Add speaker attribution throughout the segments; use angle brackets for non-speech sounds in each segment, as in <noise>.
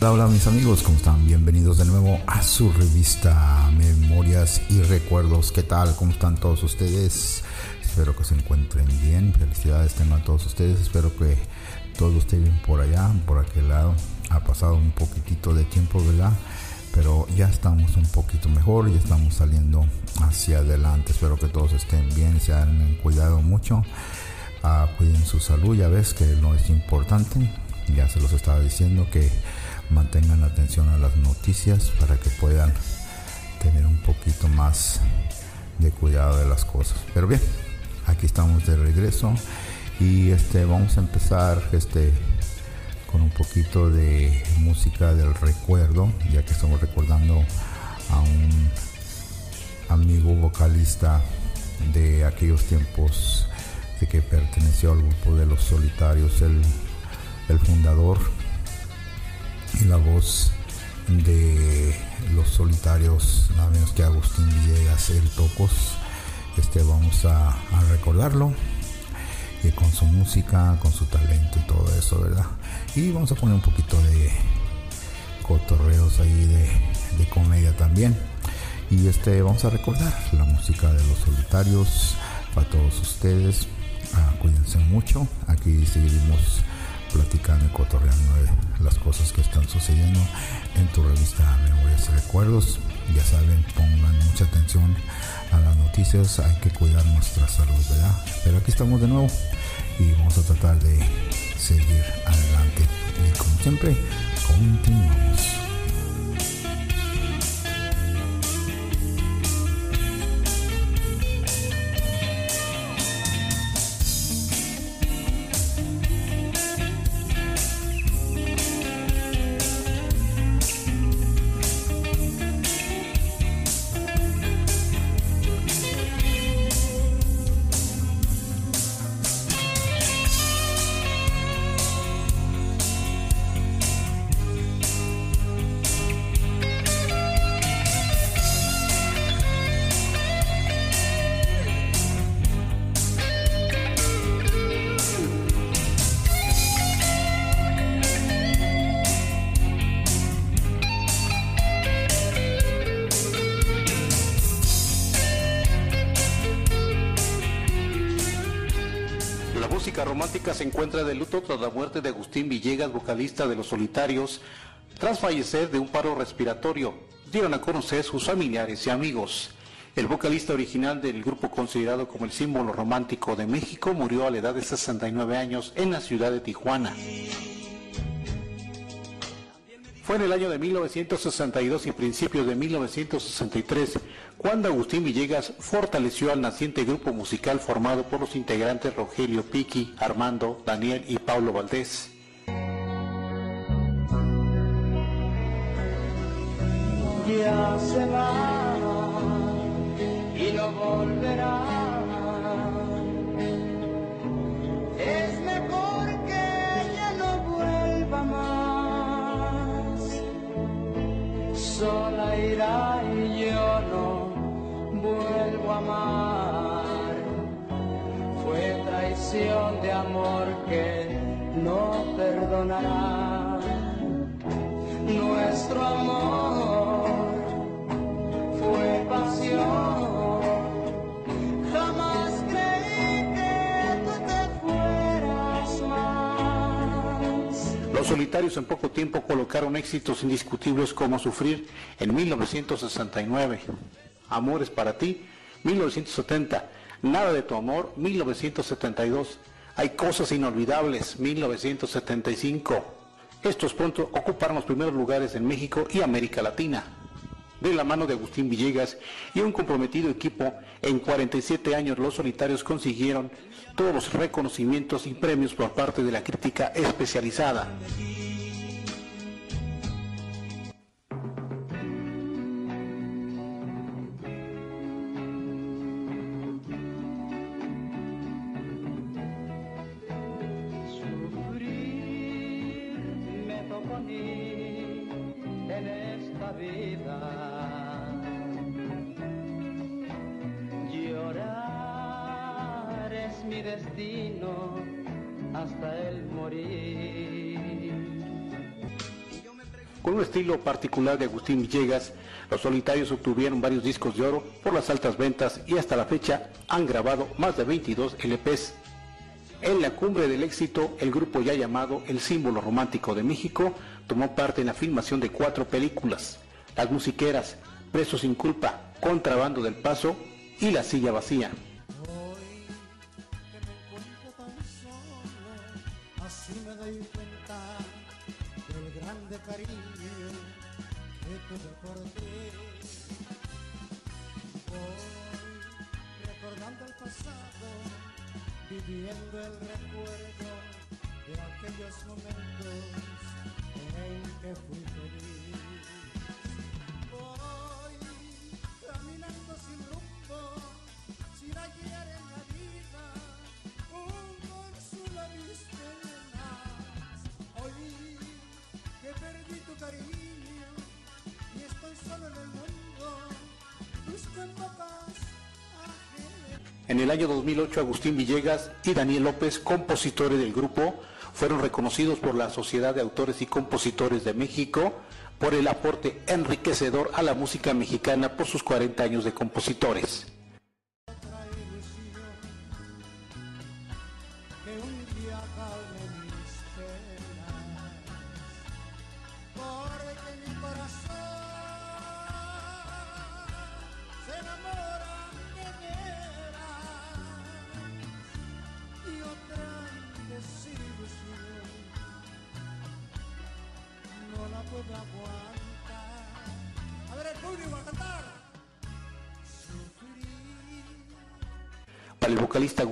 Speaker 1: Hola, hola mis amigos, ¿cómo están? Bienvenidos de nuevo a su revista Memorias y Recuerdos. ¿Qué tal? ¿Cómo están todos ustedes? Espero que se encuentren bien. Felicidades tengo a todos ustedes. Espero que todo esté bien por allá, por aquel lado. Ha pasado un poquitito de tiempo, ¿verdad? Pero ya estamos un poquito mejor, ya estamos saliendo hacia adelante. Espero que todos estén bien, se han cuidado mucho. Ah, cuiden su salud, ya ves que no es importante. Ya se los estaba diciendo que mantengan atención a las noticias para que puedan tener un poquito más de cuidado de las cosas. Pero bien, aquí estamos de regreso y este vamos a empezar este con un poquito de música del recuerdo, ya que estamos recordando a un amigo vocalista de aquellos tiempos de que perteneció al grupo de los solitarios, el, el fundador y la voz de los solitarios, nada menos que Agustín Villegas, el Tocos. Este, vamos a, recordarlo y con su música, con su talento y todo eso, ¿verdad? Y vamos a poner un poquito de cotorreos ahí de, comedia también. Y este, vamos a recordar la música de los solitarios para todos ustedes. Ah, cuídense mucho. Aquí seguimos platicando y cotorreando las cosas que están sucediendo en tu revista Memorias y Recuerdos. Ya saben, pongan mucha atención a las noticias, hay que cuidar nuestra salud, ¿verdad? Pero aquí estamos de nuevo y vamos a tratar de seguir adelante. Y como siempre, continuamos.
Speaker 2: De luto tras la muerte de Agustín Villegas, vocalista de Los Solitarios, tras fallecer de un paro respiratorio. Dieron a conocer sus familiares y amigos. El vocalista original del grupo considerado como el símbolo romántico de México murió a la edad de 69 años en la ciudad de Tijuana. Fue en el año de 1962 y principios de 1963 cuando Agustín Villegas fortaleció al naciente grupo musical formado por los integrantes Rogelio Piqui, Armando, Daniel y Pablo Valdés. Solitarios en poco tiempo colocaron éxitos indiscutibles como Sufrir en 1969. Amores para ti, 1970. Nada de tu amor, 1972. Hay cosas inolvidables, 1975. Estos pronto ocuparon los primeros lugares en México y América Latina. De la mano de Agustín Villegas y un comprometido equipo, en 47 años los solitarios consiguieron todos los reconocimientos y premios por parte de la crítica especializada. Estilo particular de Agustín Villegas, los solitarios obtuvieron varios discos de oro por las altas ventas y hasta la fecha han grabado más de 22 LPs. En la cumbre del éxito, el grupo ya llamado El Símbolo Romántico de México tomó parte en la filmación de cuatro películas, Las Musiqueras, Preso sin Culpa, Contrabando del Paso y La Silla Vacía.
Speaker 3: Hoy que me así me doy cuenta grande cariño que tuve por ti. Hoy, recordando el pasado, viviendo el recuerdo de aquellos momentos en que fui feliz. En el
Speaker 2: año 2008, Agustín Villegas y Daniel López, compositores del grupo, fueron reconocidos por la Sociedad de Autores y Compositores de México por el aporte enriquecedor a la música mexicana por sus 40 años de compositores.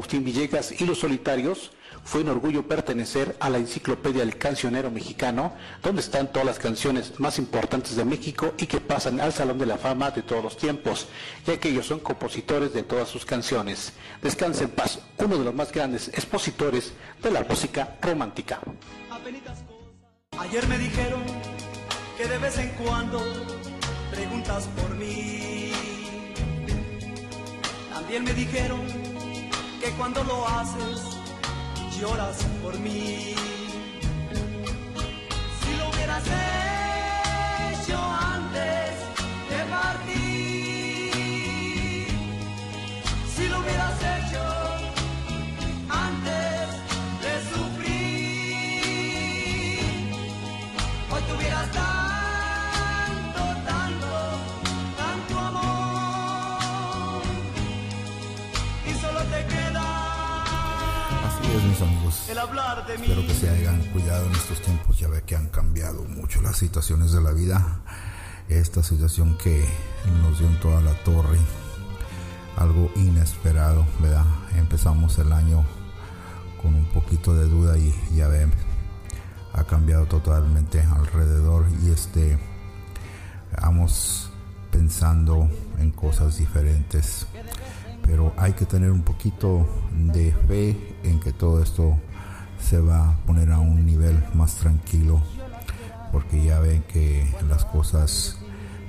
Speaker 2: Agustín Villegas y los solitarios, fue un orgullo pertenecer a la enciclopedia del cancionero mexicano, donde están todas las canciones más importantes de México y que pasan al Salón de la Fama de todos los tiempos, ya que ellos son compositores de todas sus canciones. Descanse en paz, uno de los más grandes expositores de la música romántica.
Speaker 4: Ayer me dijeron que de vez en cuando preguntas por mí. También me dijeron que cuando lo haces lloras por mí. Si lo hubieras hecho el hablar de mí.
Speaker 1: Espero que se hayan cuidado en estos tiempos. Ya ve que han cambiado mucho las situaciones de la vida. Esta situación que nos dio en toda la torre. Algo inesperado, ¿verdad? Empezamos el año con un poquito de duda y ya ven, ha cambiado totalmente alrededor y este, vamos pensando en cosas diferentes pero hay que tener un poquito de fe en que todo esto se va a poner a un nivel más tranquilo porque ya ven que las cosas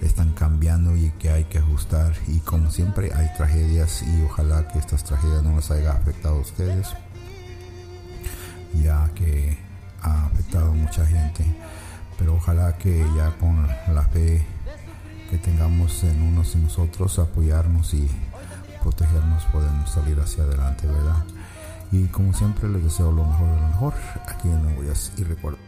Speaker 1: están cambiando y que hay que ajustar. Y como siempre hay tragedias y ojalá que estas tragedias no les haya afectado a ustedes ya que ha afectado a mucha gente. Pero ojalá que ya con la fe que tengamos en unos y nosotros apoyarnos y protegernos podemos salir hacia adelante verdad y como siempre les deseo lo mejor de lo mejor. Aquí en Nuevo Jazz y recuerdo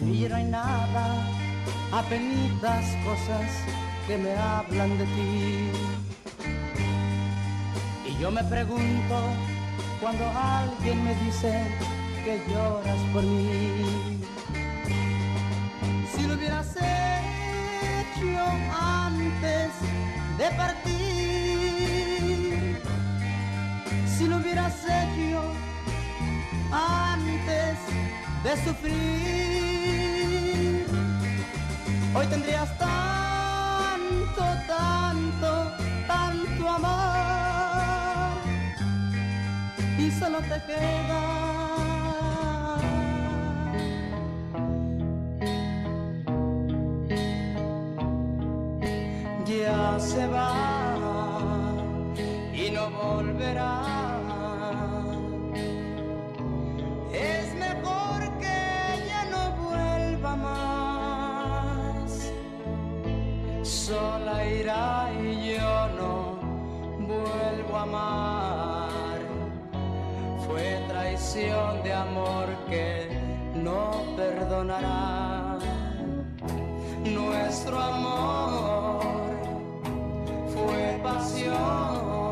Speaker 3: En mí hay nada, apenitas cosas que me hablan de ti. Y yo me pregunto cuando alguien me dice que lloras por mí. Si lo hubieras hecho antes de partir, si lo hubieras hecho antes de sufrir. Hoy tendrías tanto, tanto, tanto amor
Speaker 5: y solo te queda ya se va y no volverá. Amar. Fue traición de amor que no perdonará. Nuestro amor fue pasión.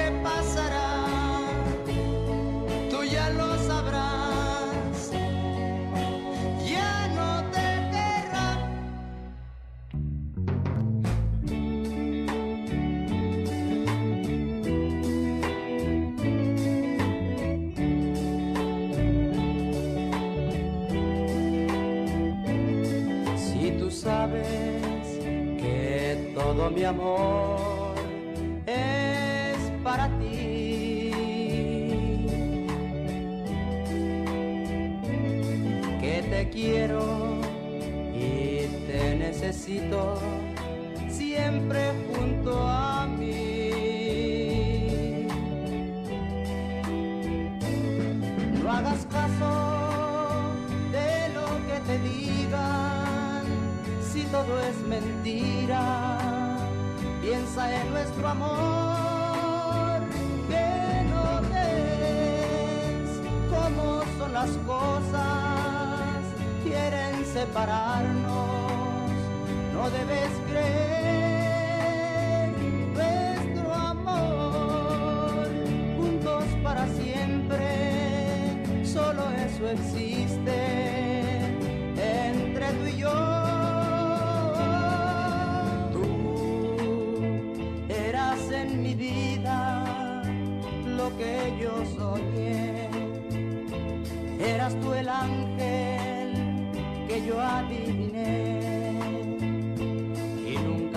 Speaker 5: Que pasará, tú ya lo sabrás. Ya no te querrá. Si tú sabes que todo mi amor separarnos, no debes creer nuestro amor, juntos para siempre, solo eso existe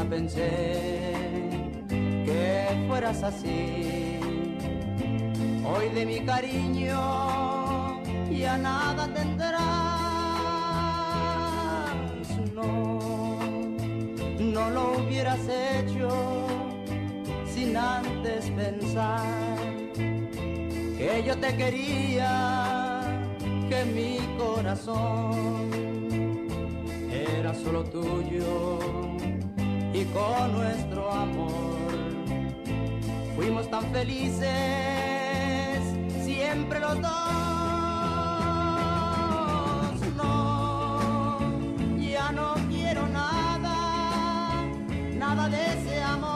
Speaker 5: nunca pensé que fueras así. Hoy de mi cariño ya nada tendrás. No, no lo hubieras hecho sin antes pensar que yo te quería, que mi corazón era solo tuyo con nuestro amor fuimos tan felices siempre los dos. No, ya no quiero nada, nada de ese amor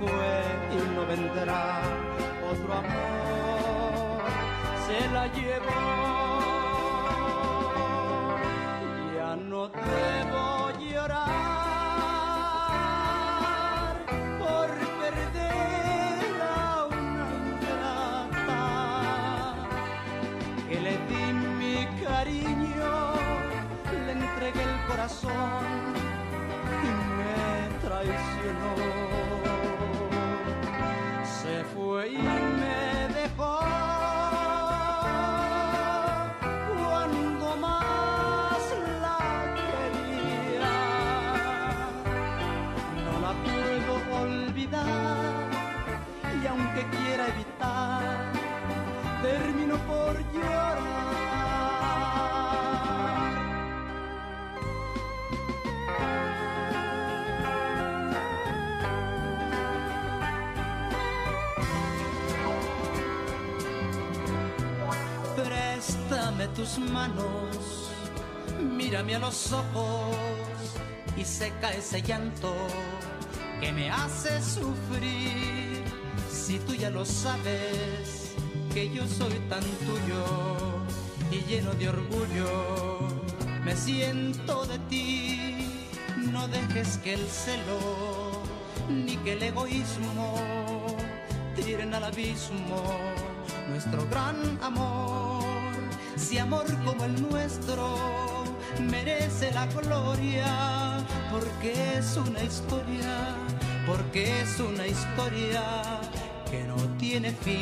Speaker 5: fue y no vendrá otro amor, se la llevó. Ya no debo llorar por perder a una ingrata que le di mi cariño, le entregué el corazón y me traicionó. Y me dejó cuando más la quería. No la puedo olvidar y aunque quiera evitar, termino por llorar. Tus manos, mírame a los ojos y seca ese llanto que me hace sufrir. Si tú ya lo sabes, que yo soy tan tuyo y lleno de orgullo, me siento de ti. No dejes que el celo ni que el egoísmo tiren al abismo nuestro gran amor. Si amor como el nuestro merece la gloria, porque es una historia, porque es una historia que no tiene fin.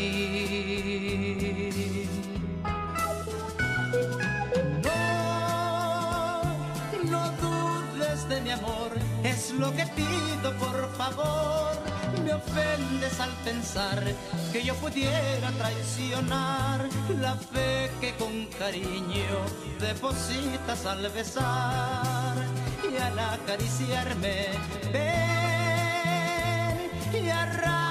Speaker 5: No, no dudes de mi amor, es lo que pido por favor. Me ofendes al pensar que yo pudiera traicionar la fe que con cariño depositas al besar y al acariciarme. Y arranca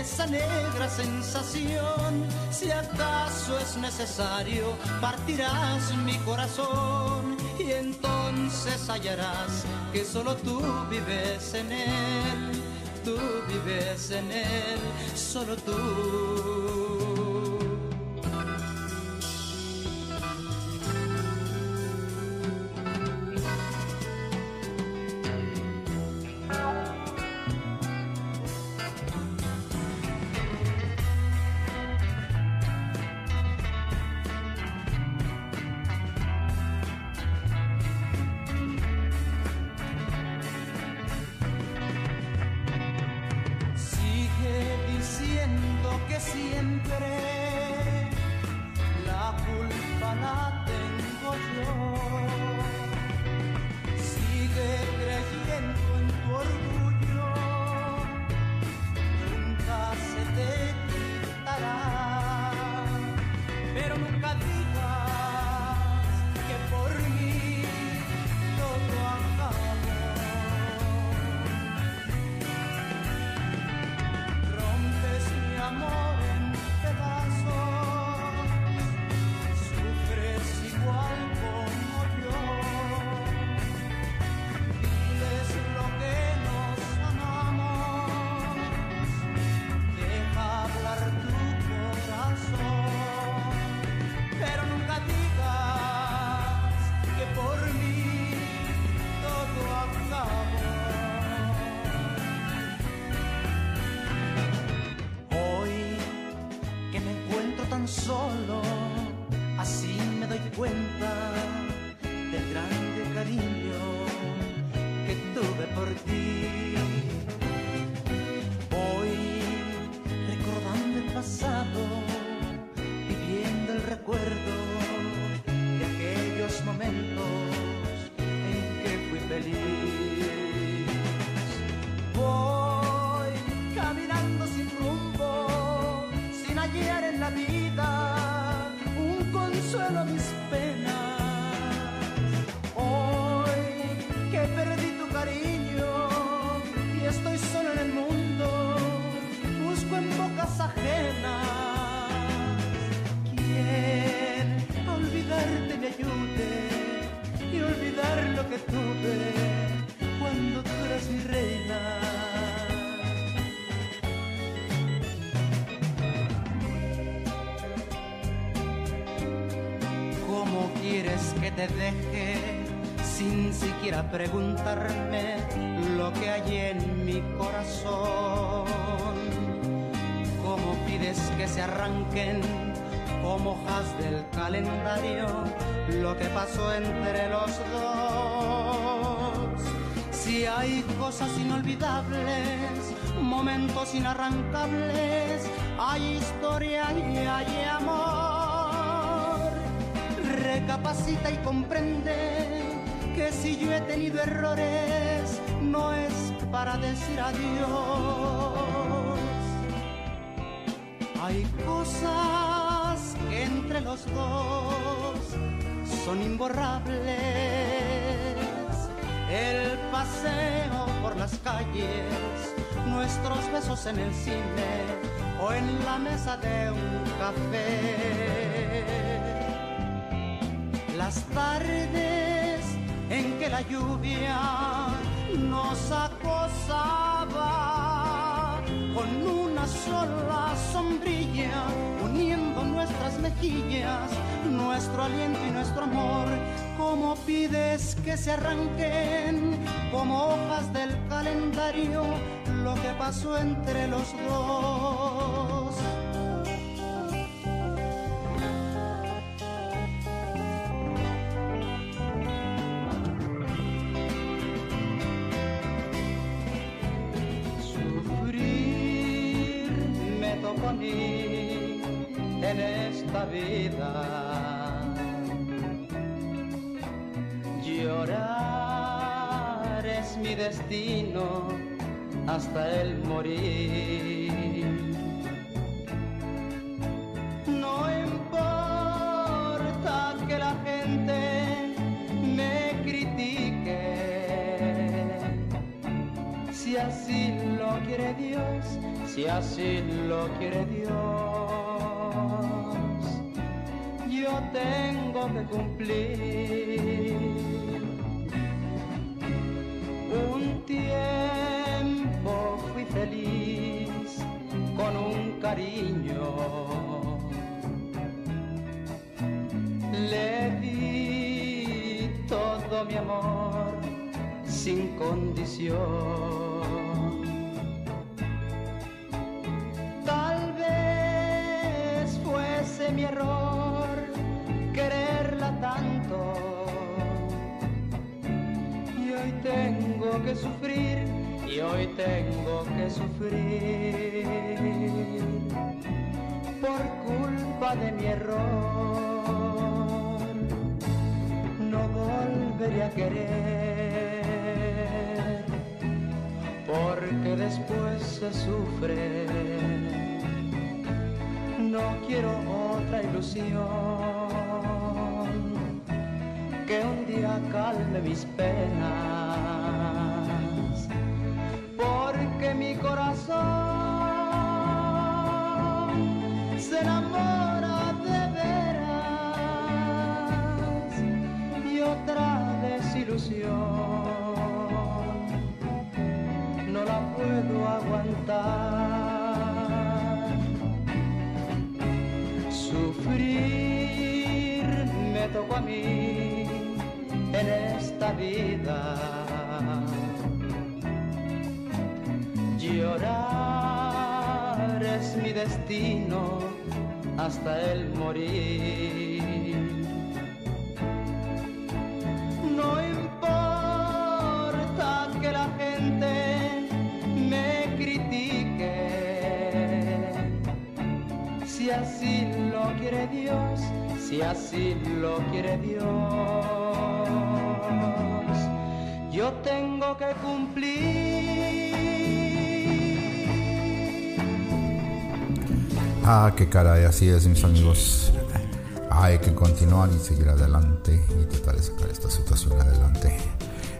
Speaker 5: esa negra sensación. Si acaso es necesario, partirás mi corazón y entonces hallarás que solo tú vives en él. Tú vives en él, solo tú. solo. Te deje sin siquiera preguntarme lo que hay en mi corazón? ¿Cómo pides que se arranquen como hojas del calendario lo que pasó entre los dos? Si hay cosas inolvidables, momentos inarrancables, hay historia y hay amor. Recapacita y comprende que si yo he tenido errores, no es para decir adiós. Hay cosas que entre los dos son imborrables. El paseo por las calles, nuestros besos en el cine o en la mesa de un café. Las tardes en que la lluvia nos acosaba con una sola sombrilla, uniendo nuestras mejillas, nuestro aliento y nuestro amor. Como pides que se arranquen como hojas del calendario lo que pasó entre los dos? Hasta el morir. No importa que la gente me critique, si así lo quiere Dios, si así lo quiere Dios, yo tengo que cumplir Tal vez fuese mi error quererla tanto y hoy tengo que sufrir, y hoy tengo que sufrir por culpa de mi error. No volveré a querer, porque después se sufre. No quiero otra ilusión que un día calme mis penas, porque mi corazón en esta vida. Llorar es mi destino hasta el morir. Así lo quiere Dios, yo tengo que cumplir.
Speaker 1: Ah, qué caray, así es, mis amigos. Hay que continuar y seguir adelante y tratar de sacar esta situación adelante.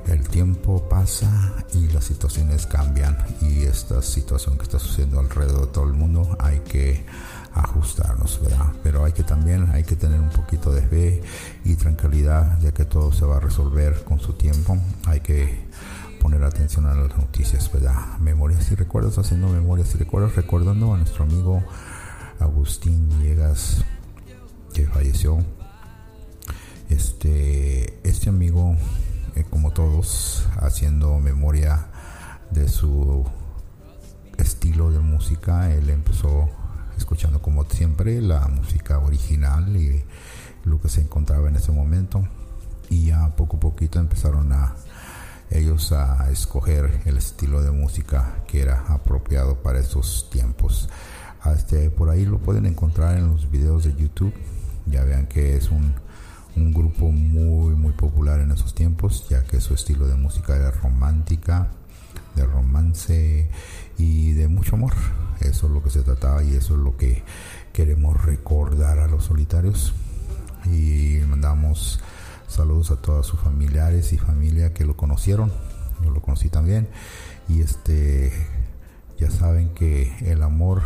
Speaker 1: El tiempo pasa y las situaciones cambian y esta situación que está sucediendo alrededor de todo el mundo hay que ajustarnos, ¿verdad? Pero hay que también, hay que tener un poquito de fe y tranquilidad de que todo se va a resolver con su tiempo. Hay que poner atención a las noticias, ¿verdad? Memorias y recuerdos, haciendo memorias y recuerdos, recordando a nuestro amigo Agustín Villegas, que falleció Este, este amigo, eh, como todos, haciendo memoria de su estilo de música, él empezó escuchando como siempre la música original y lo que se encontraba en ese momento y ya poco a poquito empezaron a ellos a escoger el estilo de música que era apropiado para esos tiempos. Este, por ahí lo pueden encontrar en los videos de YouTube. Ya vean que es un, un grupo muy muy popular en esos tiempos, ya que su estilo de música era romántica, de romance y de mucho amor. Eso es lo que se trataba y eso es lo que queremos recordar a los solitarios. Y mandamos saludos a todos sus familiares y familia que lo conocieron. Yo lo conocí también. Y este ya saben que el amor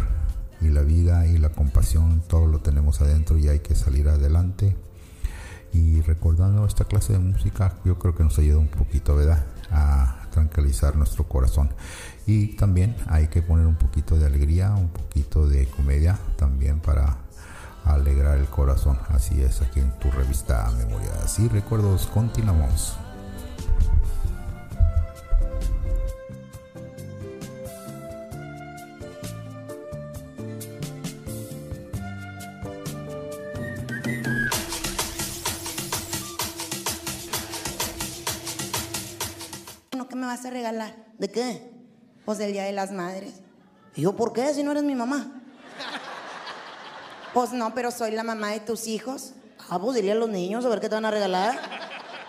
Speaker 1: y la vida y la compasión todo lo tenemos adentro y hay que salir adelante. Y recordando esta clase de música, yo creo que nos ayuda un poquito, ¿verdad? A tranquilizar nuestro corazón. Y también hay que poner un poquito de alegría, un poquito de comedia también para alegrar el corazón. Así es, aquí en tu revista Memorias y Recuerdos continuamos.
Speaker 6: ¿De qué? Pues del Día de las Madres. Y yo, ¿por qué? Si no eres mi mamá. <laughs> Pues no, pero soy la mamá de tus hijos. Ah, pues dile a los niños a ver qué te van a regalar.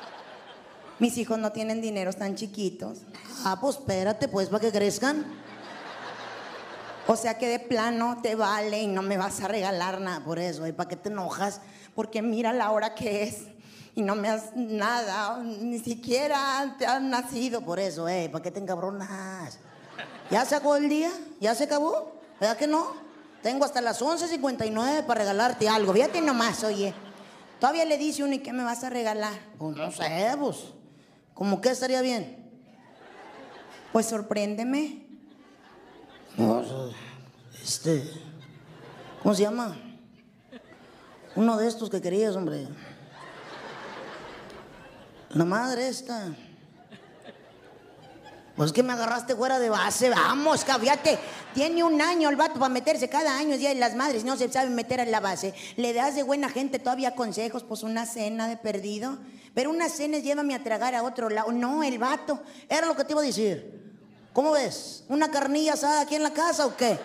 Speaker 6: <laughs> Mis hijos no tienen dinero, están chiquitos. Ah, pues espérate, pues, para que crezcan. O sea que de plano te vale y no me vas a regalar nada por eso. ¿Y para qué te enojas? Porque mira la hora que es y no me has nada, ni siquiera te has nacido por eso, ¿eh? ¿Para qué te encabronas? ¿Ya se acabó el día? ¿Ya se acabó? ¿Verdad que no? Tengo hasta las 11.59 para regalarte algo. Fíjate nomás, oye. Todavía le dice uno, ¿y qué me vas a regalar? Pues no sé, pues. ¿Cómo que estaría bien? Pues sorpréndeme. No, este. ¿Cómo se llama? Uno de estos que querías, hombre. La madre esta. Pues que me agarraste fuera de base, vamos, caviate. Tiene un año el vato para meterse, cada año es las Madres, no se sabe meter en la base. Le das de buena gente todavía consejos, pues una cena de perdido. Pero una cena es llévame a tragar a otro lado. No, el vato, era lo que te iba a decir. ¿Cómo ves? ¿Una carnilla asada aquí en la casa o qué?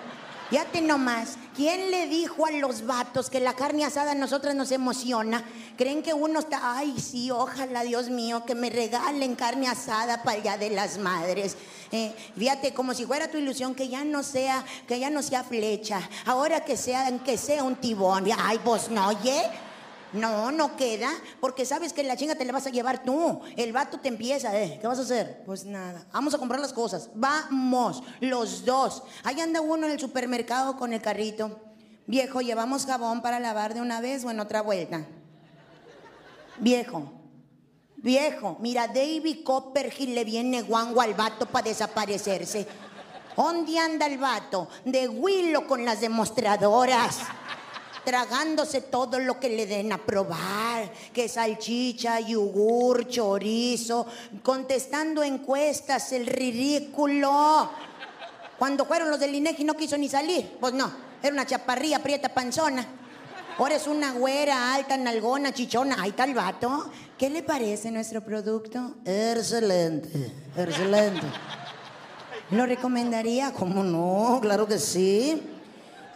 Speaker 6: Ya te nomás. ¿Quién le dijo a los vatos que la carne asada a nosotras nos emociona? ¿Creen que uno está, ay, sí, ojalá, Dios mío, que me regalen carne asada para allá de las madres? Eh, fíjate, como si fuera tu ilusión que ya no sea, que ya no sea flecha, ahora que sea, que sea un tibón. Ay, vos no, oye. No, no queda, porque sabes que la chinga te la vas a llevar tú. El vato te empieza, ¿eh? ¿Qué vas a hacer? Pues nada, vamos a comprar las cosas. Vamos, los dos. Ahí anda uno en el supermercado con el carrito. Viejo, ¿llevamos jabón para lavar de una vez o en otra vuelta? Viejo, viejo, mira, David Copperfield le viene guango al vato para desaparecerse. ¿Dónde anda el vato? De Willow con las demostradoras tragándose todo lo que le den a probar, que salchicha, yogur, chorizo, contestando encuestas, el ridículo. Cuando fueron los del INEGI no quiso ni salir, pues no, era una chaparrilla, prieta, panzona. Ahora es una güera, alta, nalgona, chichona, ahí está el vato. ¿Qué le parece nuestro producto? Excelente, excelente. ¿Lo recomendaría? ¿Cómo no? Claro que sí.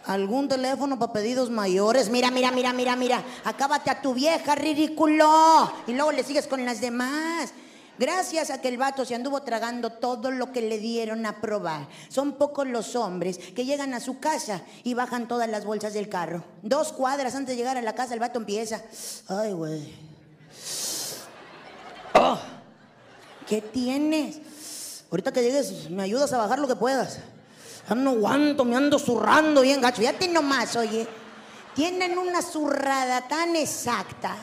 Speaker 6: ¿Algún teléfono para pedidos mayores? Mira, mira, mira, mira, mira. Acábate a tu vieja, ridículo. Y luego le sigues con las demás. Gracias a que el vato se anduvo tragando todo lo que le dieron a probar. Son pocos los hombres que llegan a su casa y bajan todas las bolsas del carro. Dos cuadras antes de llegar a la casa, el vato empieza. Ay, güey. Oh, ¿Qué tienes? Ahorita que llegues, me ayudas a bajar lo que puedas. No aguanto, me ando zurrando bien gacho. Fíjate nomás, oye. Tienen una zurrada tan exacta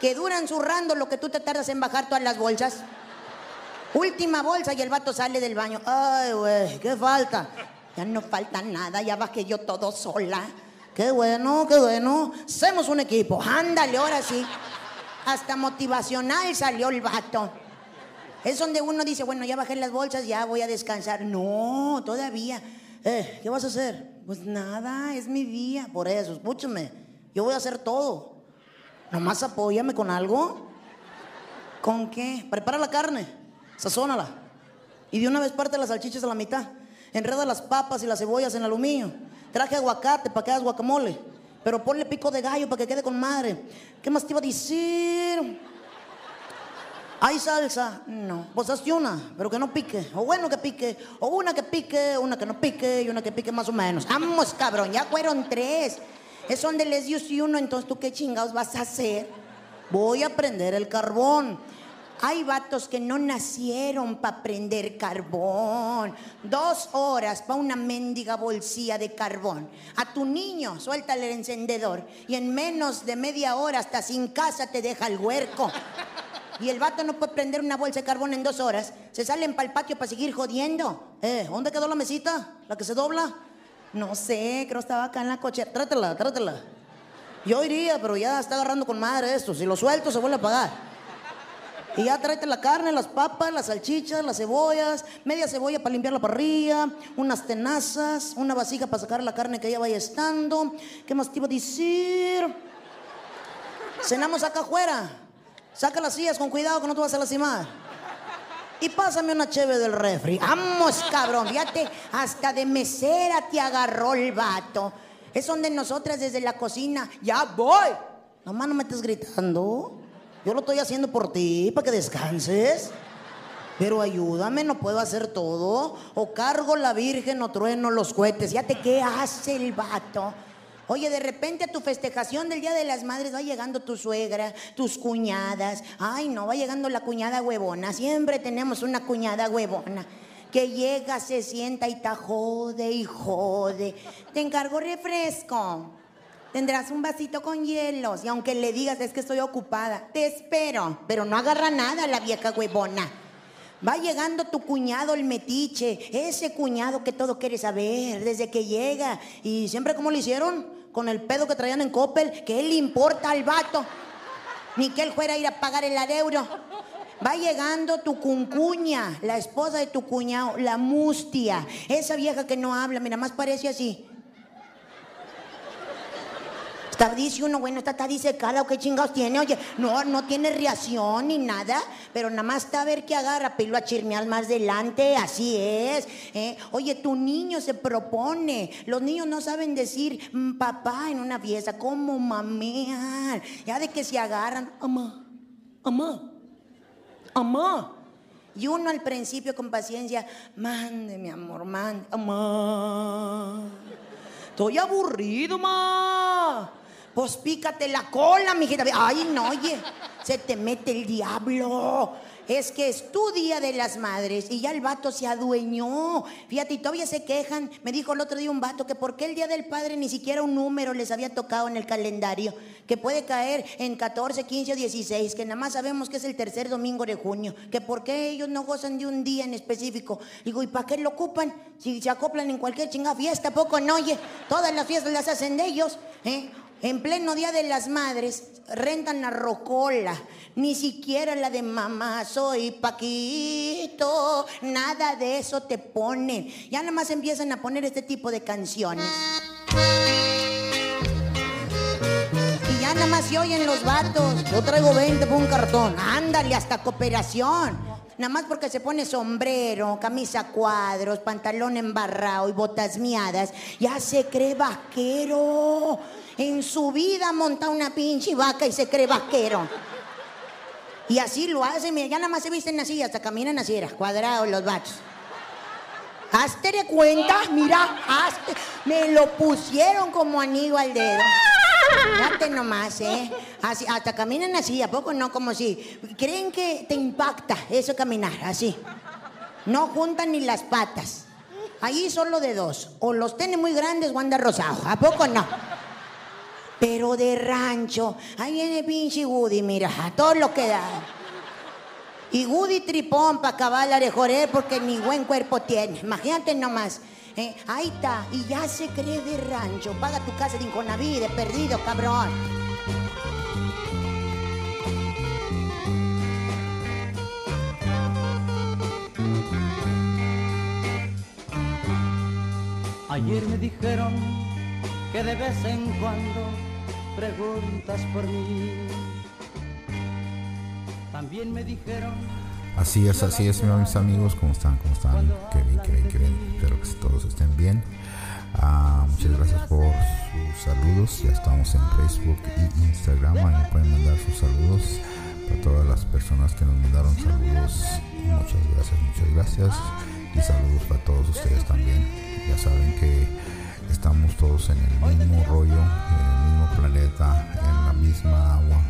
Speaker 6: que duran zurrando lo que tú te tardas en bajar todas las bolsas. Última bolsa y el vato sale del baño. Ay, güey, ¿qué falta? Ya no falta nada, ya bajé yo todo sola. Qué bueno, qué bueno. Hacemos un equipo. Ándale, ahora sí. Hasta motivacional salió el vato. Es donde uno dice, bueno, ya bajé las bolsas, ya voy a descansar. No, todavía. Eh, ¿Qué vas a hacer? Pues nada, es mi día. Por eso, escúchame. Yo voy a hacer todo. Nomás apóyame con algo. ¿Con qué? Prepara la carne, sazónala. Y de una vez parte las salchichas a la mitad. Enreda las papas y las cebollas en aluminio. Traje aguacate para que hagas guacamole. Pero ponle pico de gallo para que quede con madre. ¿Qué más te iba a decir? ¿Hay salsa? No. Pues hazte una, pero que no pique. O bueno que pique. O una que pique, una que no pique y una que pique más o menos. Vamos, cabrón, ya fueron tres. Es donde les dio si uno, entonces tú qué chingados vas a hacer. Voy a prender el carbón. Hay vatos que no nacieron para prender carbón. Dos horas para una mendiga bolsilla de carbón. A tu niño, suéltale el encendedor. Y en menos de media hora, hasta sin casa, te deja el huerco. Y el vato no puede prender una bolsa de carbón en dos horas. Se salen para el patio para seguir jodiendo. Eh, ¿dónde quedó la mesita? ¿La que se dobla? No sé, creo que estaba acá en la cochera. Trátela, trátela. Yo iría, pero ya está agarrando con madre esto. Si lo suelto, se vuelve a pagar. Y ya tráete la carne, las papas, las salchichas, las cebollas, media cebolla para limpiar la parrilla, unas tenazas, una vasija para sacar la carne que ya vaya estando. ¿Qué más te iba a decir? Cenamos acá afuera. Saca las sillas con cuidado que no te vas a lastimar. Y pásame una cheve del refri. Vamos, cabrón, fíjate, hasta de mesera te agarró el vato. Es donde nosotras desde la cocina, ya voy. Nomás no me estés gritando. Yo lo estoy haciendo por ti, para que descanses. Pero ayúdame, no puedo hacer todo. O cargo la virgen o trueno los cohetes. Fíjate qué hace el vato. Oye, de repente a tu festejación del Día de las Madres va llegando tu suegra, tus cuñadas. Ay, no, va llegando la cuñada huevona. Siempre tenemos una cuñada huevona. Que llega, se sienta y te jode y jode. Te encargo refresco. Tendrás un vasito con hielos. Y aunque le digas es que estoy ocupada, te espero. Pero no agarra nada la vieja huevona. Va llegando tu cuñado el metiche, ese cuñado que todo quiere saber desde que llega. Y siempre como le hicieron, con el pedo que traían en Coppel, que él le importa al vato. Ni que él fuera a ir a pagar el adeuro. Va llegando tu cuncuña, la esposa de tu cuñado, la mustia. Esa vieja que no habla, mira, más parece así. Está, dice uno, bueno, esta está disecada o qué chingados tiene. Oye, no, no tiene reacción ni nada, pero nada más está a ver qué agarra, pelo a chismear más adelante, así es. ¿eh? Oye, tu niño se propone. Los niños no saben decir mm, papá en una fiesta, ¿cómo mamean? Ya de que se agarran, amá, amá, amá. Y uno al principio con paciencia, mande, mi amor, mande, amá. Estoy aburrido, ma. Pues pícate la cola, mijita. Ay, no, oye, se te mete el diablo. Es que es tu día de las madres y ya el vato se adueñó. Fíjate, y todavía se quejan. Me dijo el otro día un vato que por qué el día del padre ni siquiera un número les había tocado en el calendario. Que puede caer en 14, 15 o 16, que nada más sabemos que es el tercer domingo de junio. Que por qué ellos no gozan de un día en específico. Digo, ¿y para qué lo ocupan? Si se acoplan en cualquier chingada fiesta, poco no, oye. Todas las fiestas las hacen ellos, ¿eh? En pleno Día de las Madres rentan la rocola, ni siquiera la de mamá soy Paquito, nada de eso te ponen. Ya nada más empiezan a poner este tipo de canciones. Y ya nada más se oyen los vatos. Yo traigo 20 por un cartón. Ándale, hasta cooperación. Nada más porque se pone sombrero, camisa cuadros, pantalón embarrado y botas miadas, ya se cree vaquero. En su vida monta una pinche vaca y se cree vaquero. Y así lo hacen, mira, ya nada más se visten así, hasta caminan así, era, cuadrados los vatos. Hazte de cuenta, mira, hazte. Me lo pusieron como anillo al dedo. Date nomás, ¿eh? Así, hasta caminan así, ¿a poco no? Como si. Creen que te impacta eso caminar, así. No juntan ni las patas. Ahí solo de dos. O los tiene muy grandes o anda rosado. ¿A poco no? pero de rancho. Ahí viene pinche Woody, mira, a todos los que da. Y Woody tripón para acabar la de Joré porque ni buen cuerpo tiene. Imagínate nomás. Eh, ahí está, y ya se cree de rancho. Paga tu casa de Inconaví, de perdido, cabrón.
Speaker 5: Ayer me dijeron que de vez en cuando preguntas por mí. También me dijeron
Speaker 1: Así es, así es, mis amigos. ¿Cómo están? ¿Cómo están? Qué bien, qué bien, qué bien. Espero que todos estén bien. Ah, muchas gracias por sus saludos. Ya estamos en Facebook y Instagram. Ahí pueden mandar sus saludos. Para todas las personas que nos mandaron saludos, muchas gracias, muchas gracias. Y saludos para todos ustedes también. Ya saben que estamos todos en el mismo rollo, en el mismo planeta, en la misma agua,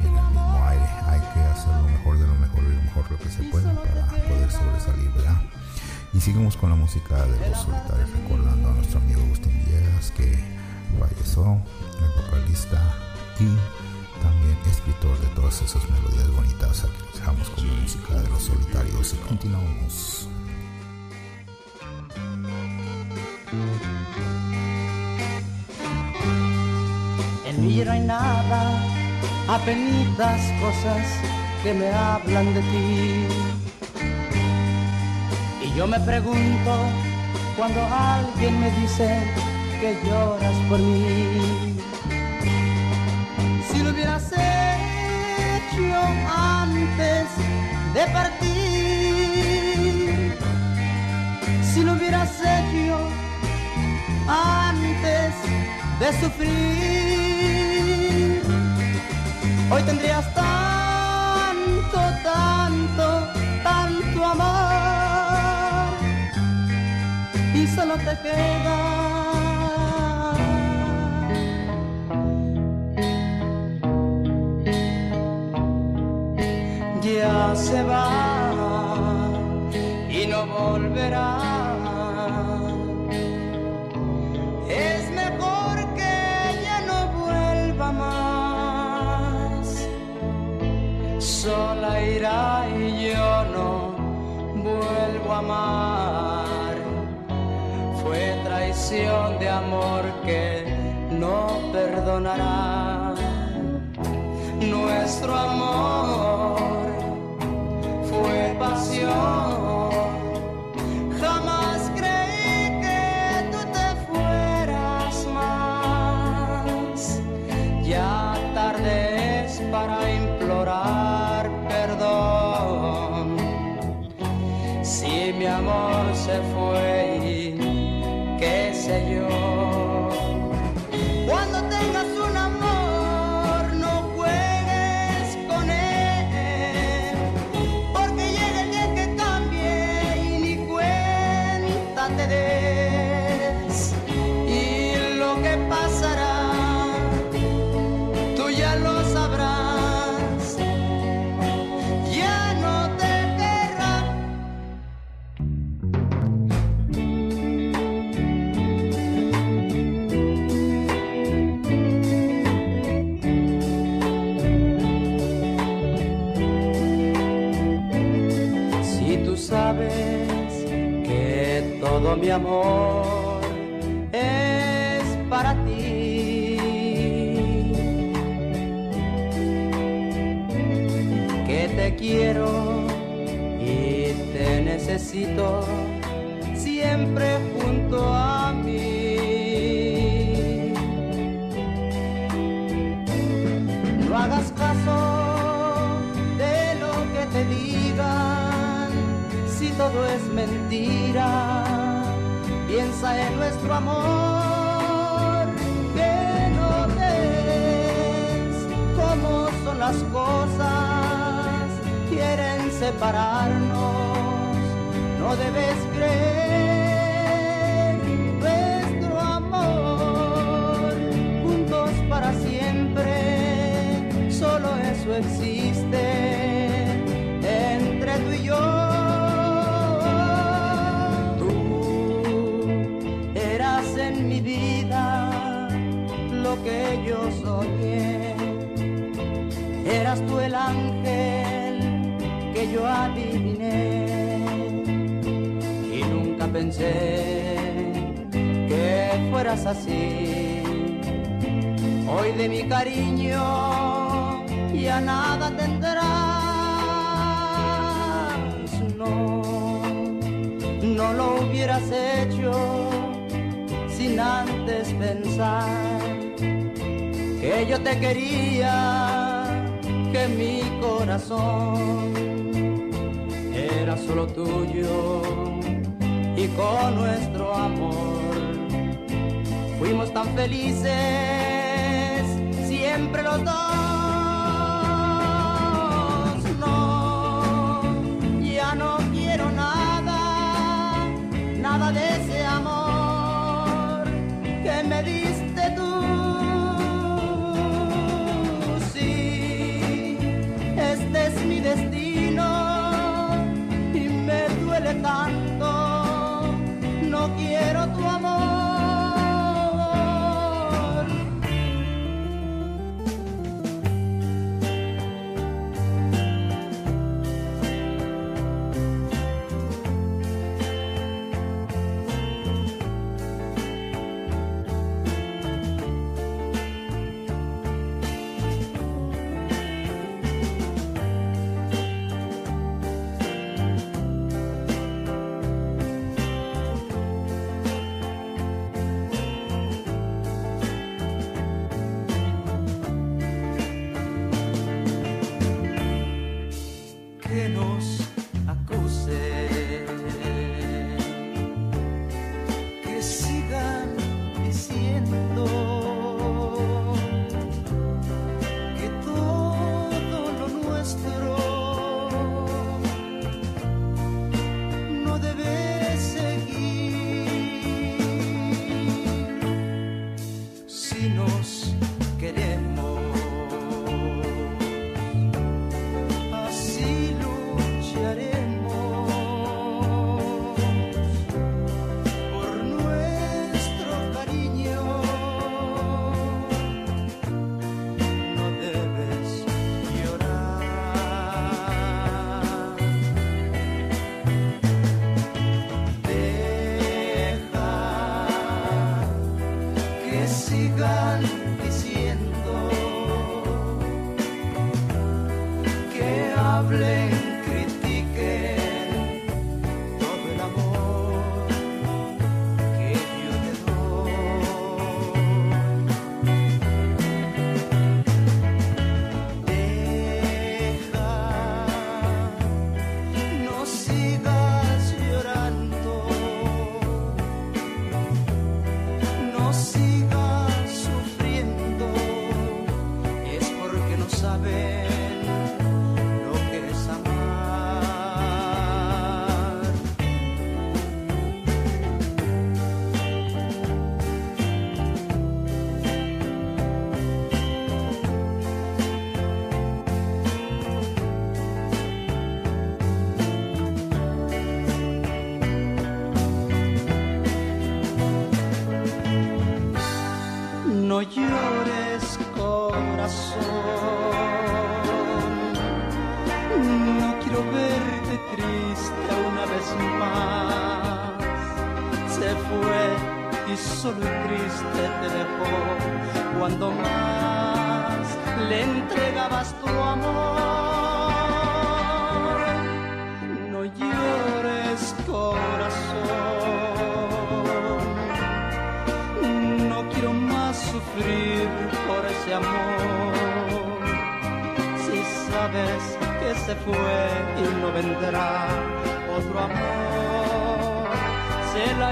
Speaker 1: en el mismo aire. Hay que hacer lo mejor de lo mejor y lo mejor lo que se pueda para poder sobresalir, ¿verdad? Y seguimos con la música de los solitarios, recordando a nuestro amigo Agustín Villegas que falleció, el vocalista y también escritor de todas esas melodías bonitas. Aquí dejamos con la música de los solitarios y continuamos.
Speaker 5: Mí no hay nada, apenitas cosas que me hablan de ti. Y yo me pregunto cuando alguien me dice que lloras por mí. Si lo hubieras hecho antes de partir, si lo hubieras hecho antes de sufrir. Hoy tendrías tanto, tanto, tanto amor y solo te queda. Ya se va y no volverá. De amor que no perdonará. Nuestro amor fue pasión. Mi amor es para ti, que te quiero y te necesito siempre junto a mí. No hagas caso de lo que te digan, si todo es mentira. Amor, que no ves cómo son las cosas, quieren separarnos, no debes creer. Nuestro amor, juntos para siempre, solo eso existe yo adiviné y nunca pensé que fueras así. Hoy de mi cariño ya nada tendrás. No, no lo hubieras hecho sin antes pensar que yo te quería, que mi corazón solo tuyo y con nuestro amor fuimos tan felices siempre los dos. No, ya no quiero nada, nada de ese amor que me diste tú. Sí, este es mi destino.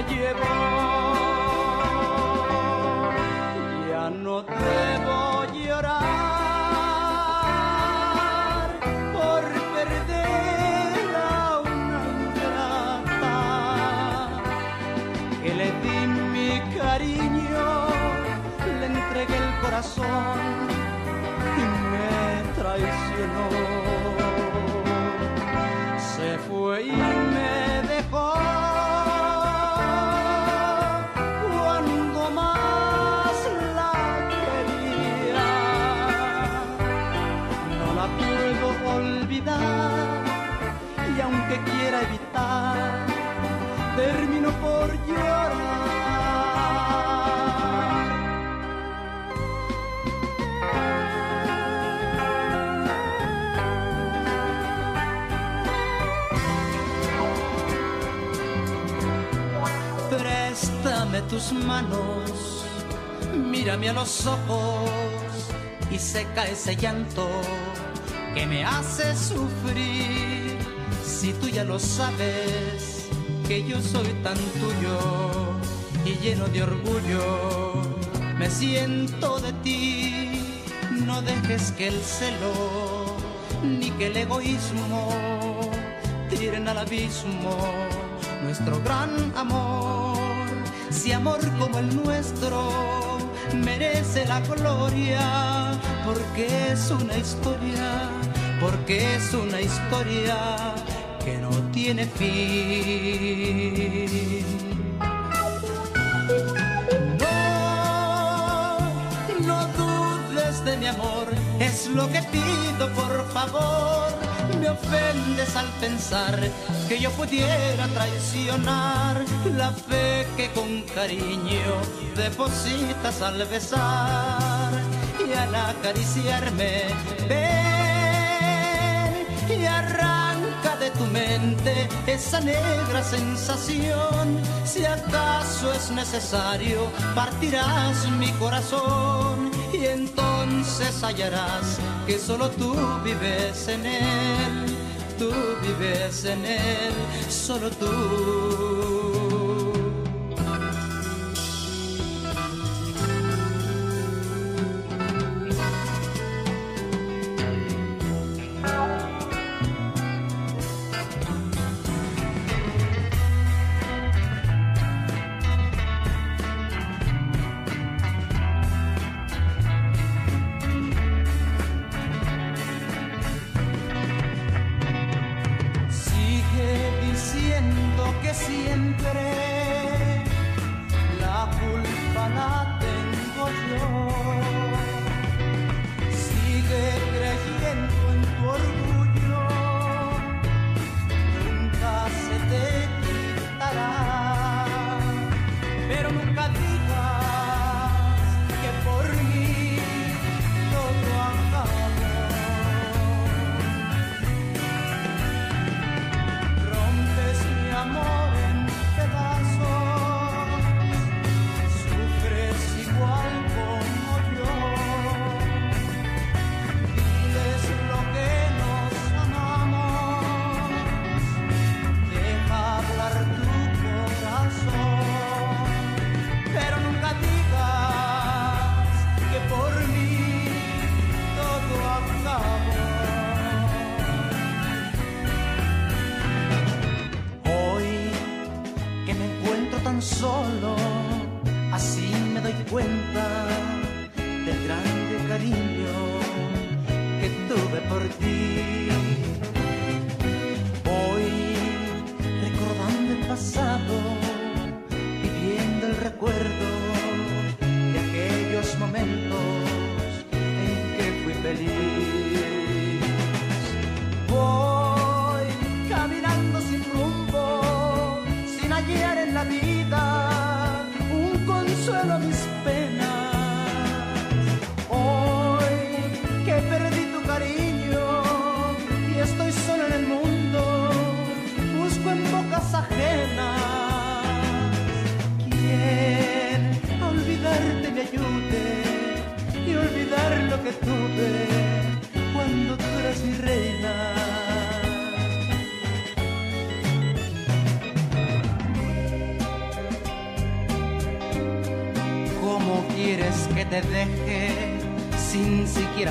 Speaker 5: 也不 que quiera evitar, termino por llorar. Préstame tus manos, mírame a los ojos y seca ese llanto que me hace sufrir si tú ya lo sabes, que yo soy tan tuyo y lleno de orgullo, me siento de ti. No dejes que el celo ni que el egoísmo tiren al abismo nuestro gran amor. Si amor como el nuestro merece la gloria, porque es una historia, porque es una historia tiene fin. No, no dudes de mi amor, es lo que pido por favor. Me ofendes al pensar que yo pudiera traicionar la fe que con cariño depositas al besar y al acariciarme. Tu mente esa negra sensación. Si acaso es necesario, partirás mi corazón y entonces hallarás que solo tú vives en él. Tú vives en él, solo tú.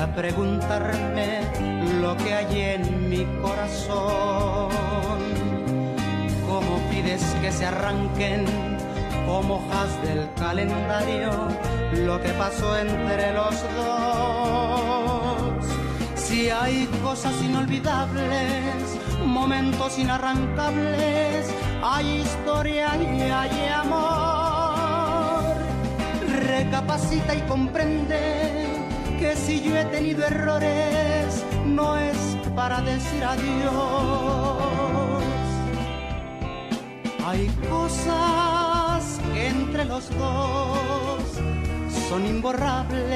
Speaker 5: Siquiera preguntarme lo que hay en mi corazón? ¿Cómo pides que se arranquen como hojas del calendario lo que pasó entre los dos? Si hay cosas inolvidables, momentos inarrancables, hay historia y hay amor. Recapacita y comprende que si yo he tenido errores, no es para decir adiós. Hay cosas que entre los dos son imborrables.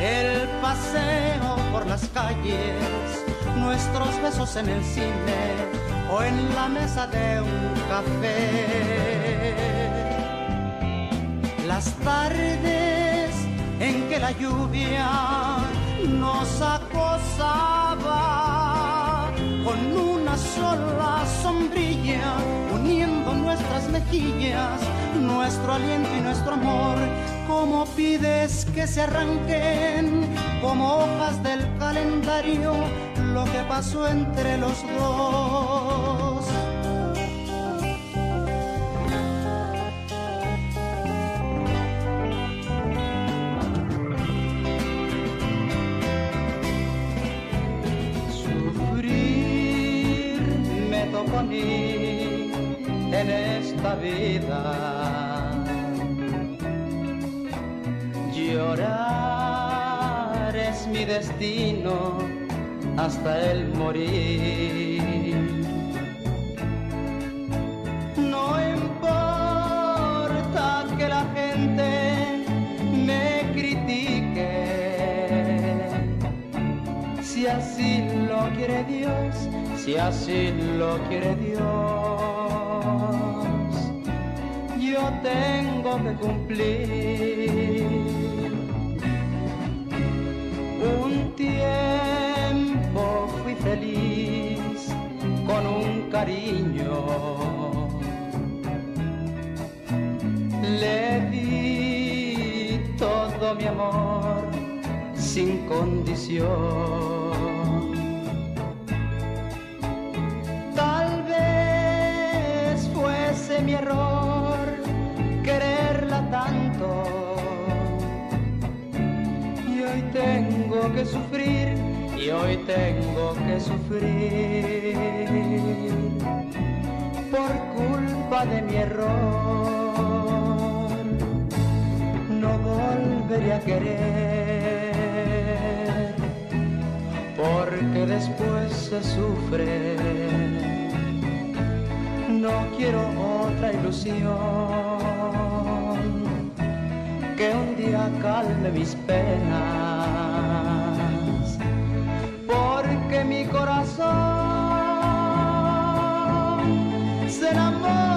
Speaker 5: El paseo por las calles, nuestros besos en el cine o en la mesa de un café. Las tardes en que la lluvia nos acosaba con una sola sombrilla uniendo nuestras mejillas, nuestro aliento y nuestro amor. Como pides que se arranquen como hojas del calendario lo que pasó entre los dos? Esta vida. Llorar es mi destino hasta el morir. No importa que la gente me critique, si así lo quiere Dios, si así lo quiere Dios, tengo que cumplir un tiempo fui feliz con un cariño. Le di todo mi amor sin condición. Que sufrir, y hoy tengo que sufrir por culpa de mi error. No volveré a querer, porque después se sufre. No quiero otra ilusión que un día calme mis penas, porque mi corazón se enamora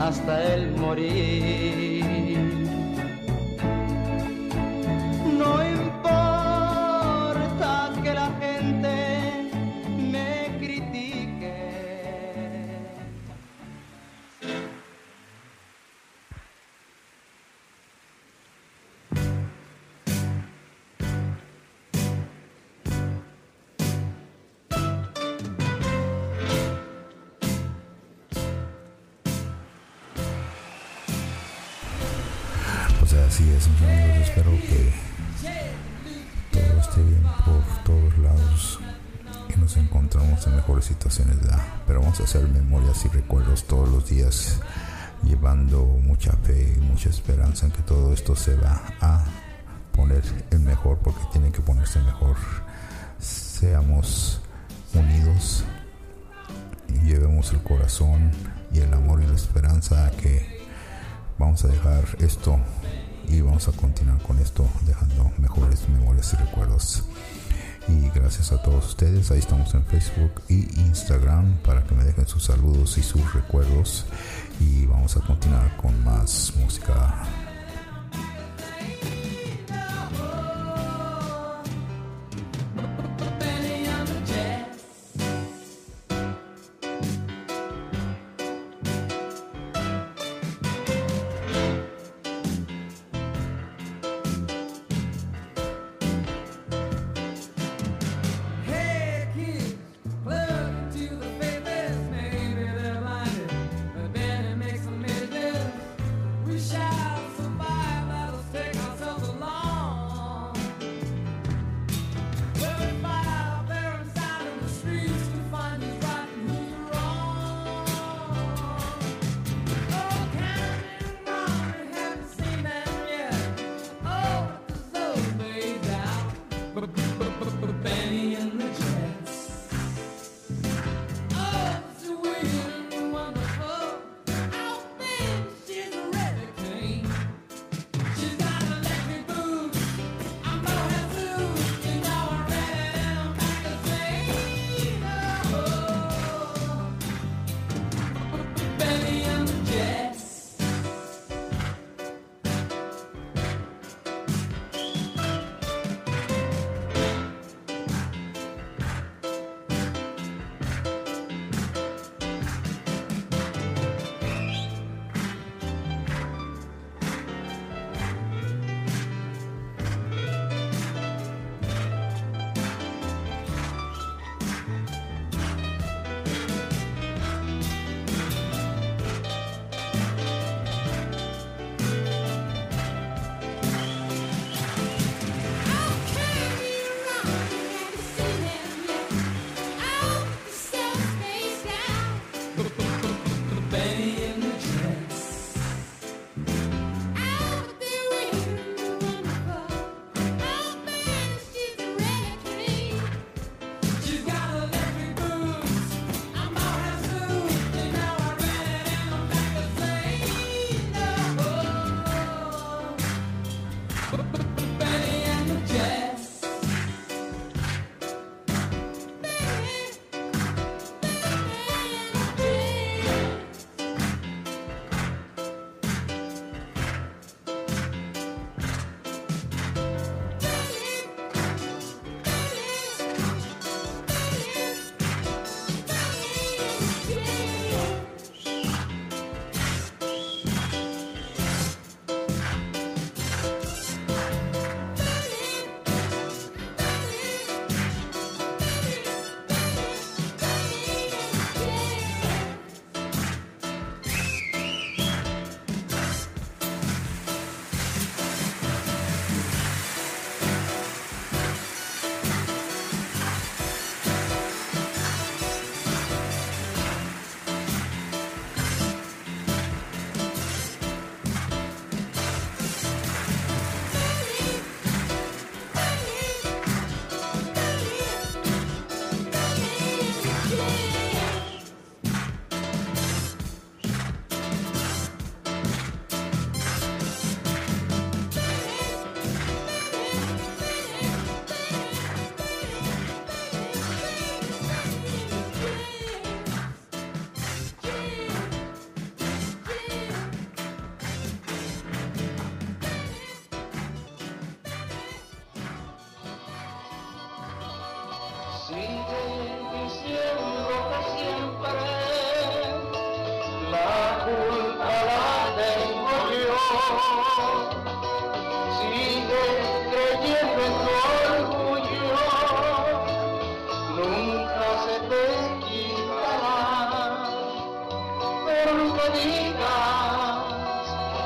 Speaker 5: hasta el morir.
Speaker 1: Pero vamos a hacer memorias y recuerdos todos los días, llevando mucha fe y mucha esperanza en que todo esto se va a poner en mejor, porque tiene que ponerse mejor. Seamos unidos y llevemos el corazón y el amor y la esperanza que vamos a dejar esto y vamos a continuar con esto dejando mejores memorias y recuerdos y gracias a todos ustedes. Ahí estamos en Facebook y Instagram para que me dejen sus saludos y sus recuerdos. Y vamos a continuar con más música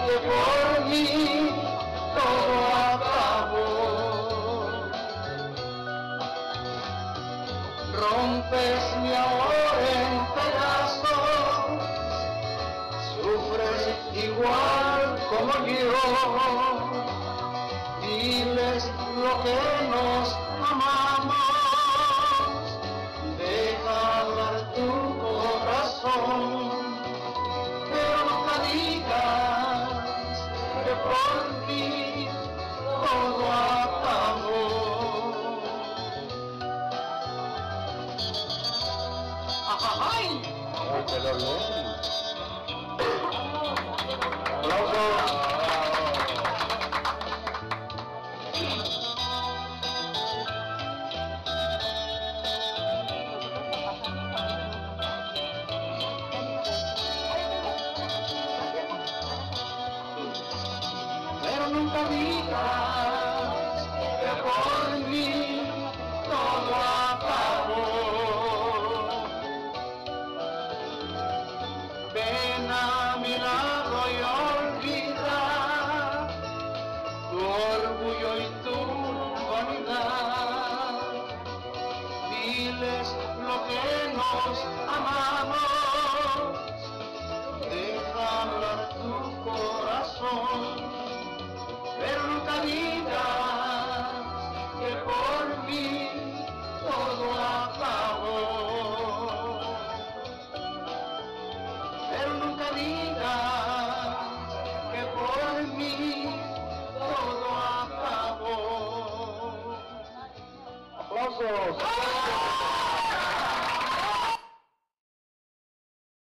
Speaker 5: que por mí todo acabó. Rompes mi amor en pedazos, sufres igual como yo, diles lo que Valeu.